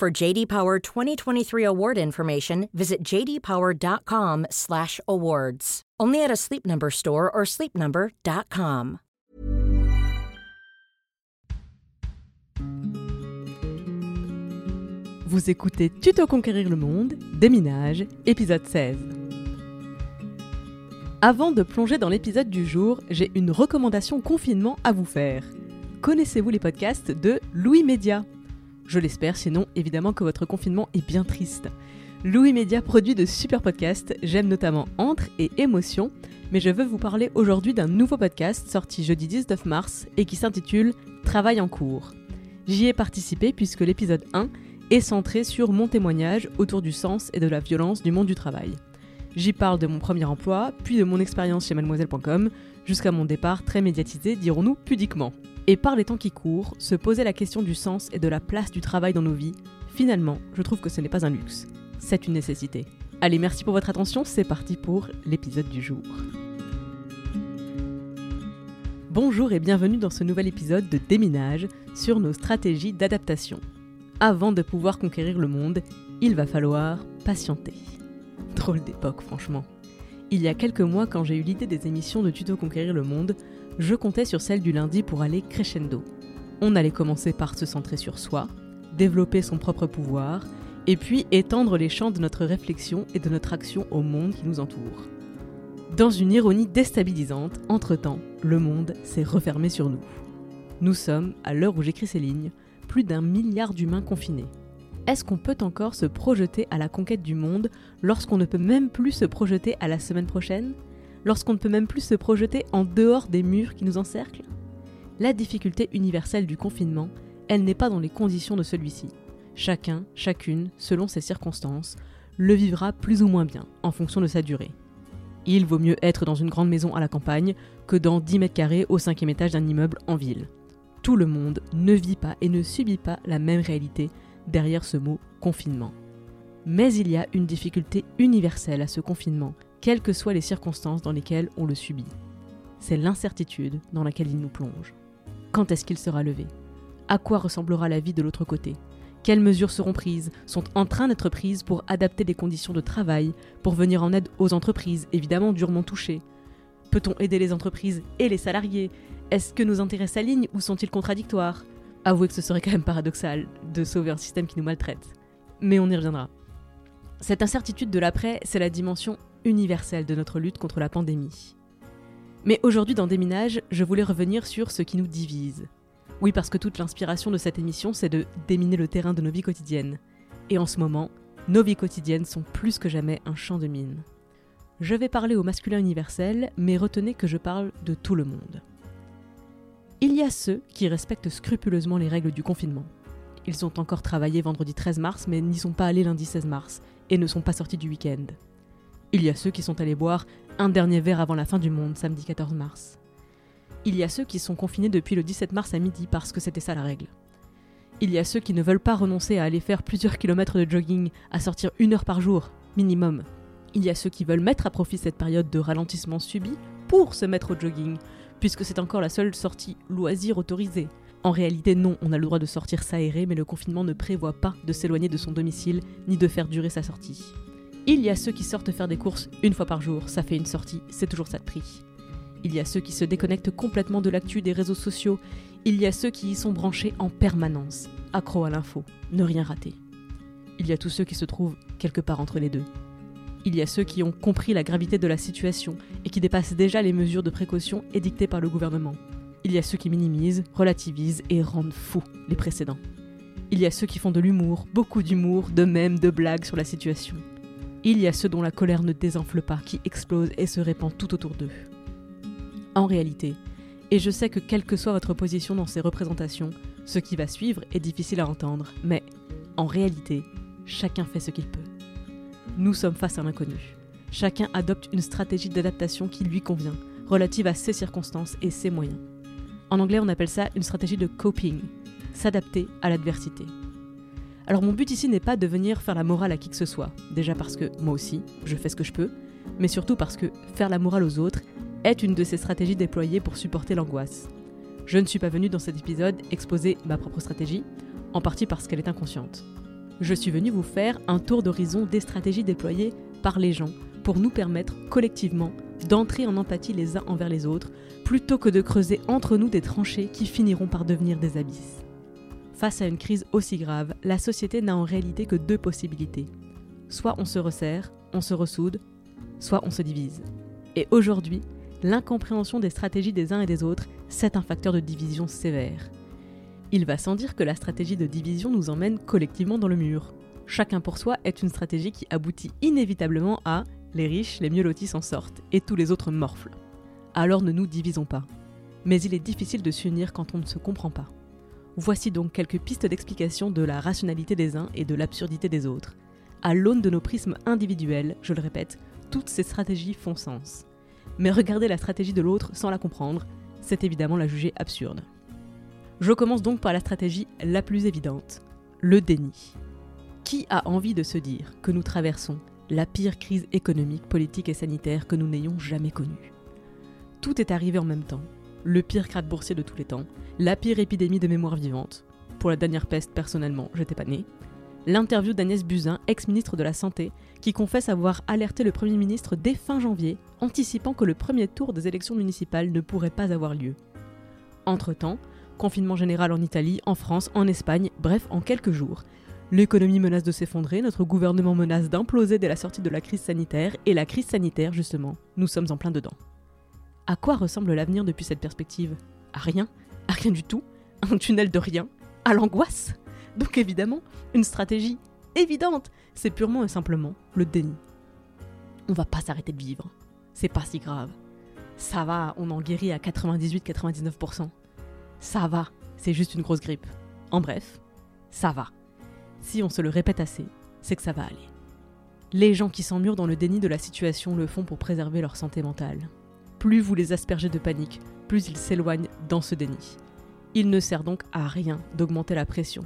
For JD Power 2023 award information, visit jdpower.com/awards. Only at a Sleep Number store or sleepnumber.com. Vous écoutez Tuto Conquérir le Monde, Déminage, épisode 16. Avant de plonger dans l'épisode du jour, j'ai une recommandation confinement à vous faire. Connaissez-vous les podcasts de Louis Média? Je l'espère, sinon évidemment que votre confinement est bien triste. Louis Média produit de super podcasts, j'aime notamment Entre et Émotion, mais je veux vous parler aujourd'hui d'un nouveau podcast sorti jeudi 19 mars et qui s'intitule Travail en cours. J'y ai participé puisque l'épisode 1 est centré sur mon témoignage autour du sens et de la violence du monde du travail. J'y parle de mon premier emploi, puis de mon expérience chez mademoiselle.com, jusqu'à mon départ très médiatisé, dirons-nous pudiquement. Et par les temps qui courent, se poser la question du sens et de la place du travail dans nos vies, finalement, je trouve que ce n'est pas un luxe, c'est une nécessité. Allez, merci pour votre attention, c'est parti pour l'épisode du jour. Bonjour et bienvenue dans ce nouvel épisode de Déminage sur nos stratégies d'adaptation avant de pouvoir conquérir le monde, il va falloir patienter. Drôle d'époque, franchement. Il y a quelques mois, quand j'ai eu l'idée des émissions de Tuto Conquérir le Monde, je comptais sur celle du lundi pour aller crescendo. On allait commencer par se centrer sur soi, développer son propre pouvoir, et puis étendre les champs de notre réflexion et de notre action au monde qui nous entoure. Dans une ironie déstabilisante, entre-temps, le monde s'est refermé sur nous. Nous sommes, à l'heure où j'écris ces lignes, plus d'un milliard d'humains confinés. Est-ce qu'on peut encore se projeter à la conquête du monde lorsqu'on ne peut même plus se projeter à la semaine prochaine? Lorsqu'on ne peut même plus se projeter en dehors des murs qui nous encerclent? La difficulté universelle du confinement, elle n'est pas dans les conditions de celui-ci. Chacun, chacune, selon ses circonstances, le vivra plus ou moins bien, en fonction de sa durée. Il vaut mieux être dans une grande maison à la campagne que dans 10 mètres carrés au cinquième étage d'un immeuble en ville tout le monde ne vit pas et ne subit pas la même réalité derrière ce mot confinement. Mais il y a une difficulté universelle à ce confinement, quelles que soient les circonstances dans lesquelles on le subit. C'est l'incertitude dans laquelle il nous plonge. Quand est-ce qu'il sera levé? À quoi ressemblera la vie de l'autre côté? Quelles mesures seront prises, sont en train d'être prises pour adapter les conditions de travail, pour venir en aide aux entreprises, évidemment durement touchées? Peut-on aider les entreprises et les salariés? Est-ce que nos intérêts s'alignent ou sont-ils contradictoires? Avouez que ce serait quand même paradoxal de sauver un système qui nous maltraite. Mais on y reviendra. Cette incertitude de l'après, c'est la dimension universelle de notre lutte contre la pandémie. Mais aujourd'hui dans Déminage, je voulais revenir sur ce qui nous divise. Oui, parce que toute l'inspiration de cette émission, c'est de déminer le terrain de nos vies quotidiennes. Et en ce moment, nos vies quotidiennes sont plus que jamais un champ de mine. Je vais parler au masculin universel, mais retenez que je parle de tout le monde. Il y a ceux qui respectent scrupuleusement les règles du confinement. Ils ont encore travaillé vendredi 13 mars, mais n'y sont pas allés lundi 16 mars, et ne sont pas sortis du week-end. Il y a ceux qui sont allés boire un dernier verre avant la fin du monde, samedi 14 mars. Il y a ceux qui sont confinés depuis le 17 mars à midi parce que c'était ça la règle. Il y a ceux qui ne veulent pas renoncer à aller faire plusieurs kilomètres de jogging, à sortir une heure par jour, minimum. Il y a ceux qui veulent mettre à profit cette période de ralentissement subi pour se mettre au jogging, puisque c'est encore la seule sortie loisir autorisée. En réalité, non, on a le droit de sortir s'aérer, mais le confinement ne prévoit pas de s'éloigner de son domicile ni de faire durer sa sortie. Il y a ceux qui sortent faire des courses une fois par jour, ça fait une sortie, c'est toujours ça de prix. Il y a ceux qui se déconnectent complètement de l'actu des réseaux sociaux, il y a ceux qui y sont branchés en permanence, accro à l'info, ne rien rater. Il y a tous ceux qui se trouvent quelque part entre les deux. Il y a ceux qui ont compris la gravité de la situation et qui dépassent déjà les mesures de précaution édictées par le gouvernement. Il y a ceux qui minimisent, relativisent et rendent fous les précédents. Il y a ceux qui font de l'humour, beaucoup d'humour, de mèmes, de blagues sur la situation. Il y a ceux dont la colère ne désenfle pas, qui explose et se répand tout autour d'eux. En réalité, et je sais que quelle que soit votre position dans ces représentations, ce qui va suivre est difficile à entendre, mais En réalité, chacun fait ce qu'il peut. Nous sommes face à l'inconnu. Chacun adopte une stratégie d'adaptation qui lui convient, relative à ses circonstances et ses moyens. En anglais, on appelle ça une stratégie de coping, s'adapter à l'adversité. Alors mon but ici n'est pas de venir faire la morale à qui que ce soit, déjà parce que moi aussi, je fais ce que je peux, mais surtout parce que faire la morale aux autres est une de ces stratégies déployées pour supporter l'angoisse. Je ne suis pas venu dans cet épisode exposer ma propre stratégie, en partie parce qu'elle est inconsciente. Je suis venu vous faire un tour d'horizon des stratégies déployées par les gens pour nous permettre collectivement d'entrer en empathie les uns envers les autres, plutôt que de creuser entre nous des tranchées qui finiront par devenir des abysses. Face à une crise aussi grave, la société n'a en réalité que deux possibilités. Soit on se resserre, on se ressoude, soit on se divise. Et aujourd'hui, l'incompréhension des stratégies des uns et des autres, c'est un facteur de division sévère. Il va sans dire que la stratégie de division nous emmène collectivement dans le mur. Chacun pour soi est une stratégie qui aboutit inévitablement à les riches, les mieux lotis s'en sortent, et tous les autres morflent. Alors ne nous divisons pas. Mais il est difficile de s'unir quand on ne se comprend pas. Voici donc quelques pistes d'explication de la rationalité des uns et de l'absurdité des autres. À l'aune de nos prismes individuels, je le répète, toutes ces stratégies font sens. Mais regarder la stratégie de l'autre sans la comprendre, c'est évidemment la juger absurde. Je commence donc par la stratégie la plus évidente, le déni. Qui a envie de se dire que nous traversons la pire crise économique, politique et sanitaire que nous n'ayons jamais connue? Tout est arrivé en même temps, le pire krach boursier de tous les temps, la pire épidémie de mémoire vivante. Pour la dernière peste, personnellement, j'étais pas née. L'interview d'Agnès Buzyn, ex-ministre de la Santé, qui confesse avoir alerté le Premier ministre dès fin janvier, anticipant que le premier tour des élections municipales ne pourrait pas avoir lieu. Entre-temps, confinement général en Italie, en France, en Espagne, bref, en quelques jours. L'économie menace de s'effondrer, notre gouvernement menace d'imploser dès la sortie de la crise sanitaire, et la crise sanitaire, justement, nous sommes en plein dedans. À quoi ressemble l'avenir depuis cette perspective? À rien À rien du tout Un tunnel de rien À l'angoisse? Donc évidemment, une stratégie évidente, c'est purement et simplement le déni. On va pas s'arrêter de vivre. C'est pas si grave. Ça va, on en guérit à 98-99%. Ça va, c'est juste une grosse grippe. En bref, ça va. Si on se le répète assez, c'est que ça va aller. Les gens qui s'emmurent dans le déni de la situation le font pour préserver leur santé mentale plus vous les aspergez de panique, plus ils s'éloignent dans ce déni. Il ne sert donc à rien d'augmenter la pression.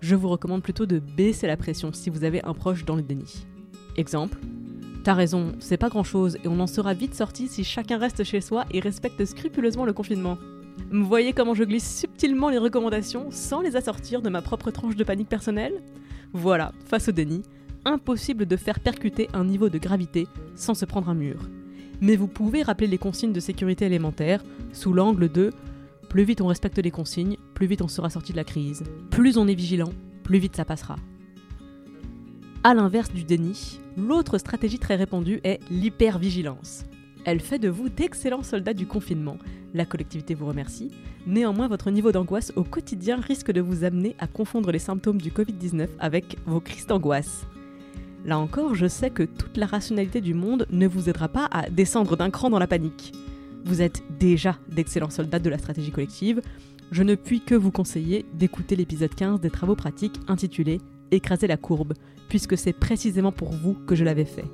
Je vous recommande plutôt de baisser la pression si vous avez un proche dans le déni. Exemple, T'as raison, c'est pas grand chose et on en sera vite sorti si chacun reste chez soi et respecte scrupuleusement le confinement. Vous voyez comment je glisse subtilement les recommandations sans les assortir de ma propre tranche de panique personnelle Voilà, face au déni, impossible de faire percuter un niveau de gravité sans se prendre un mur mais vous pouvez rappeler les consignes de sécurité élémentaires sous l'angle de plus vite on respecte les consignes, plus vite on sera sorti de la crise. Plus on est vigilant, plus vite ça passera. A l'inverse du déni, l'autre stratégie très répandue est l'hypervigilance. Elle fait de vous d'excellents soldats du confinement. La collectivité vous remercie. Néanmoins, votre niveau d'angoisse au quotidien risque de vous amener à confondre les symptômes du Covid-19 avec vos crises d'angoisse. Là encore, je sais que toute la rationalité du monde ne vous aidera pas à descendre d'un cran dans la panique. Vous êtes déjà d'excellents soldats de la stratégie collective. Je ne puis que vous conseiller d'écouter l'épisode 15 des travaux pratiques intitulé Écraser la courbe, puisque c'est précisément pour vous que je l'avais fait,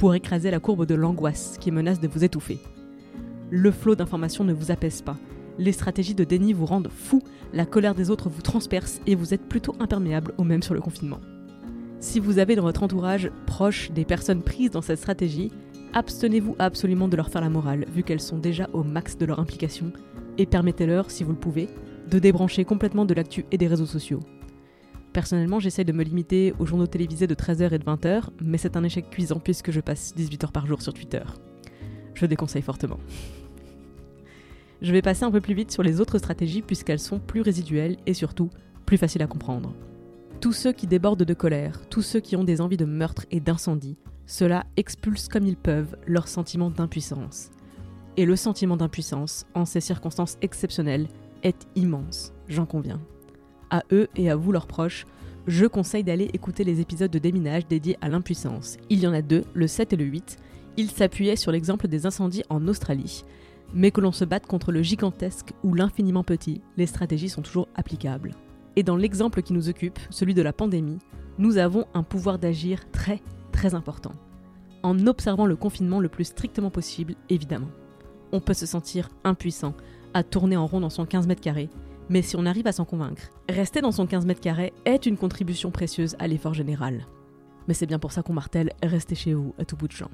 pour écraser la courbe de l'angoisse qui menace de vous étouffer. Le flot d'informations ne vous apaise pas, les stratégies de déni vous rendent fou, la colère des autres vous transperce et vous êtes plutôt imperméable au même sur le confinement. Si vous avez dans votre entourage proche des personnes prises dans cette stratégie, abstenez-vous absolument de leur faire la morale, vu qu'elles sont déjà au max de leur implication, et permettez-leur, si vous le pouvez, de débrancher complètement de l'actu et des réseaux sociaux. Personnellement, j'essaie de me limiter aux journaux télévisés de 13h et de 20h, mais c'est un échec cuisant puisque je passe 18 heures par jour sur Twitter. Je déconseille fortement. Je vais passer un peu plus vite sur les autres stratégies puisqu'elles sont plus résiduelles et surtout plus faciles à comprendre. Tous ceux qui débordent de colère, tous ceux qui ont des envies de meurtre et d'incendie, cela expulse comme ils peuvent leur sentiment d'impuissance. Et le sentiment d'impuissance, en ces circonstances exceptionnelles, est immense, j'en conviens. À eux et à vous leurs proches, je conseille d'aller écouter les épisodes de déminage dédiés à l'impuissance. Il y en a deux, le 7 et le 8. Ils s'appuyaient sur l'exemple des incendies en Australie. Mais que l'on se batte contre le gigantesque ou l'infiniment petit, les stratégies sont toujours applicables. Et dans l'exemple qui nous occupe, celui de la pandémie, nous avons un pouvoir d'agir très très important. En observant le confinement le plus strictement possible, évidemment. On peut se sentir impuissant, à tourner en rond dans son 15 mètres carrés, mais si on arrive à s'en convaincre, rester dans son 15 mètres carrés est une contribution précieuse à l'effort général. Mais c'est bien pour ça qu'on martèle restez chez vous à tout bout de champ.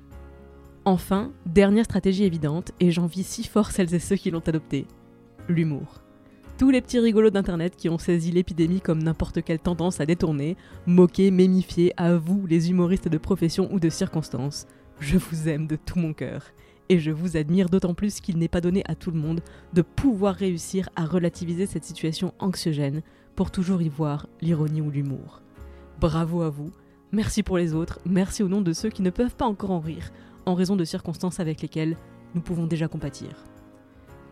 Enfin, dernière stratégie évidente, et j'envie si fort celles et ceux qui l'ont adoptée l'humour. Tous les petits rigolos d'internet qui ont saisi l'épidémie comme n'importe quelle tendance à détourner, moquer, mémifier, à vous, les humoristes de profession ou de circonstance, je vous aime de tout mon cœur. Et je vous admire d'autant plus qu'il n'est pas donné à tout le monde de pouvoir réussir à relativiser cette situation anxiogène pour toujours y voir l'ironie ou l'humour. Bravo à vous, merci pour les autres, merci au nom de ceux qui ne peuvent pas encore en rire, en raison de circonstances avec lesquelles nous pouvons déjà compatir.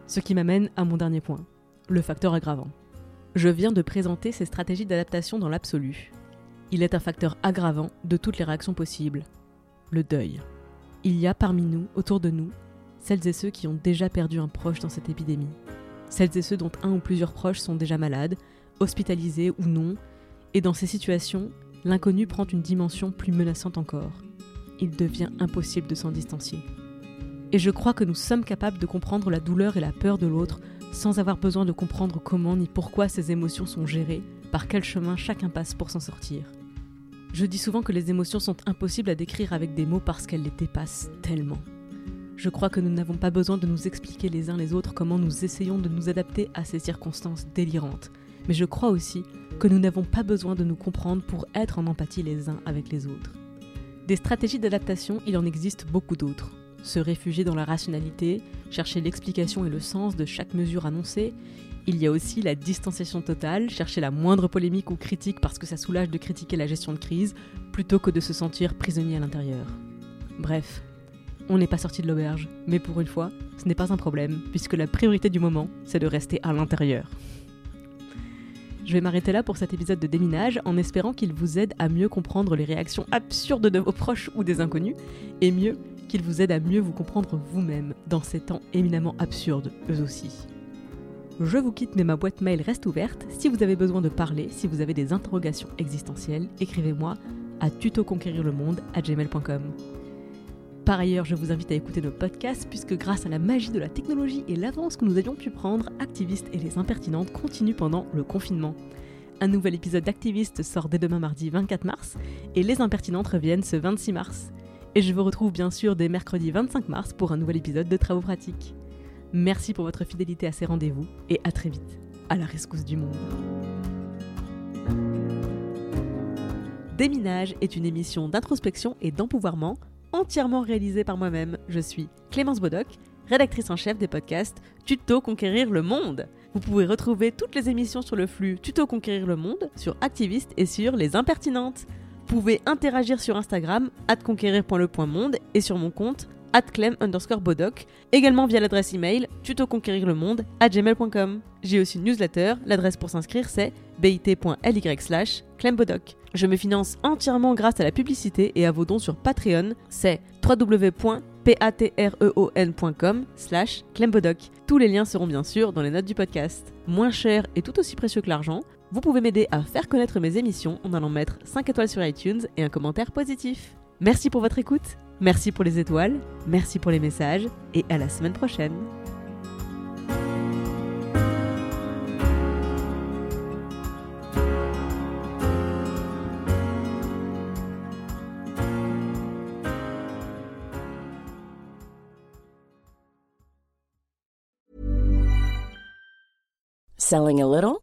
Ce qui m'amène à mon dernier point, le facteur aggravant. Je viens de présenter ces stratégies d'adaptation dans l'absolu. Il est un facteur aggravant de toutes les réactions possibles, le deuil. Il y a parmi nous, autour de nous, celles et ceux qui ont déjà perdu un proche dans cette épidémie. Celles et ceux dont un ou plusieurs proches sont déjà malades, hospitalisés ou non, et dans ces situations, l'inconnu prend une dimension plus menaçante encore. Il devient impossible de s'en distancier. Et je crois que nous sommes capables de comprendre la douleur et la peur de l'autre sans avoir besoin de comprendre comment ni pourquoi ces émotions sont gérées, par quel chemin chacun passe pour s'en sortir. Je dis souvent que les émotions sont impossibles à décrire avec des mots parce qu'elles les dépassent tellement. Je crois que nous n'avons pas besoin de nous expliquer les uns les autres comment nous essayons de nous adapter à ces circonstances délirantes. Mais je crois aussi que nous n'avons pas besoin de nous comprendre pour être en empathie les uns avec les autres. Des stratégies d'adaptation, il en existe beaucoup d'autres se réfugier dans la rationalité, chercher l'explication et le sens de chaque mesure annoncée. Il y a aussi la distanciation totale, chercher la moindre polémique ou critique parce que ça soulage de critiquer la gestion de crise, plutôt que de se sentir prisonnier à l'intérieur. Bref, on n'est pas sorti de l'auberge, mais pour une fois, ce n'est pas un problème, puisque la priorité du moment, c'est de rester à l'intérieur. Je vais m'arrêter là pour cet épisode de déminage en espérant qu'il vous aide à mieux comprendre les réactions absurdes de vos proches ou des inconnus, et mieux qu'il vous aide à mieux vous comprendre vous-même dans ces temps éminemment absurdes, eux aussi. Je vous quitte, mais ma boîte mail reste ouverte. Si vous avez besoin de parler, si vous avez des interrogations existentielles, écrivez-moi à tutoconquérirlemonde@gmail.com. Par ailleurs, je vous invite à écouter nos podcasts puisque grâce à la magie de la technologie et l'avance que nous avions pu prendre, Activistes et les Impertinentes continuent pendant le confinement. Un nouvel épisode d'Activistes sort dès demain mardi 24 mars et Les Impertinentes reviennent ce 26 mars. Et je vous retrouve bien sûr dès mercredi 25 mars pour un nouvel épisode de Travaux pratiques. Merci pour votre fidélité à ces rendez-vous et à très vite, à la rescousse du monde. Déminage est une émission d'introspection et d'empouvoirment entièrement réalisée par moi-même. Je suis Clémence Bodoc, rédactrice en chef des podcasts Tuto Conquérir le Monde. Vous pouvez retrouver toutes les émissions sur le flux Tuto Conquérir le Monde, sur Activiste et sur Les Impertinentes. Vous pouvez interagir sur Instagram, conquérir.le.monde et sur mon compte, clem underscore bodoc, également via l'adresse email tutoconquérirlemonde à gmail.com. J'ai aussi une newsletter, l'adresse pour s'inscrire c'est bit.ly slash clembodoc. Je me finance entièrement grâce à la publicité et à vos dons sur Patreon, c'est www.patreon.com slash clembodoc. Tous les liens seront bien sûr dans les notes du podcast. Moins cher et tout aussi précieux que l'argent, vous pouvez m'aider à faire connaître mes émissions en allant mettre 5 étoiles sur iTunes et un commentaire positif. Merci pour votre écoute, merci pour les étoiles, merci pour les messages et à la semaine prochaine. Selling a little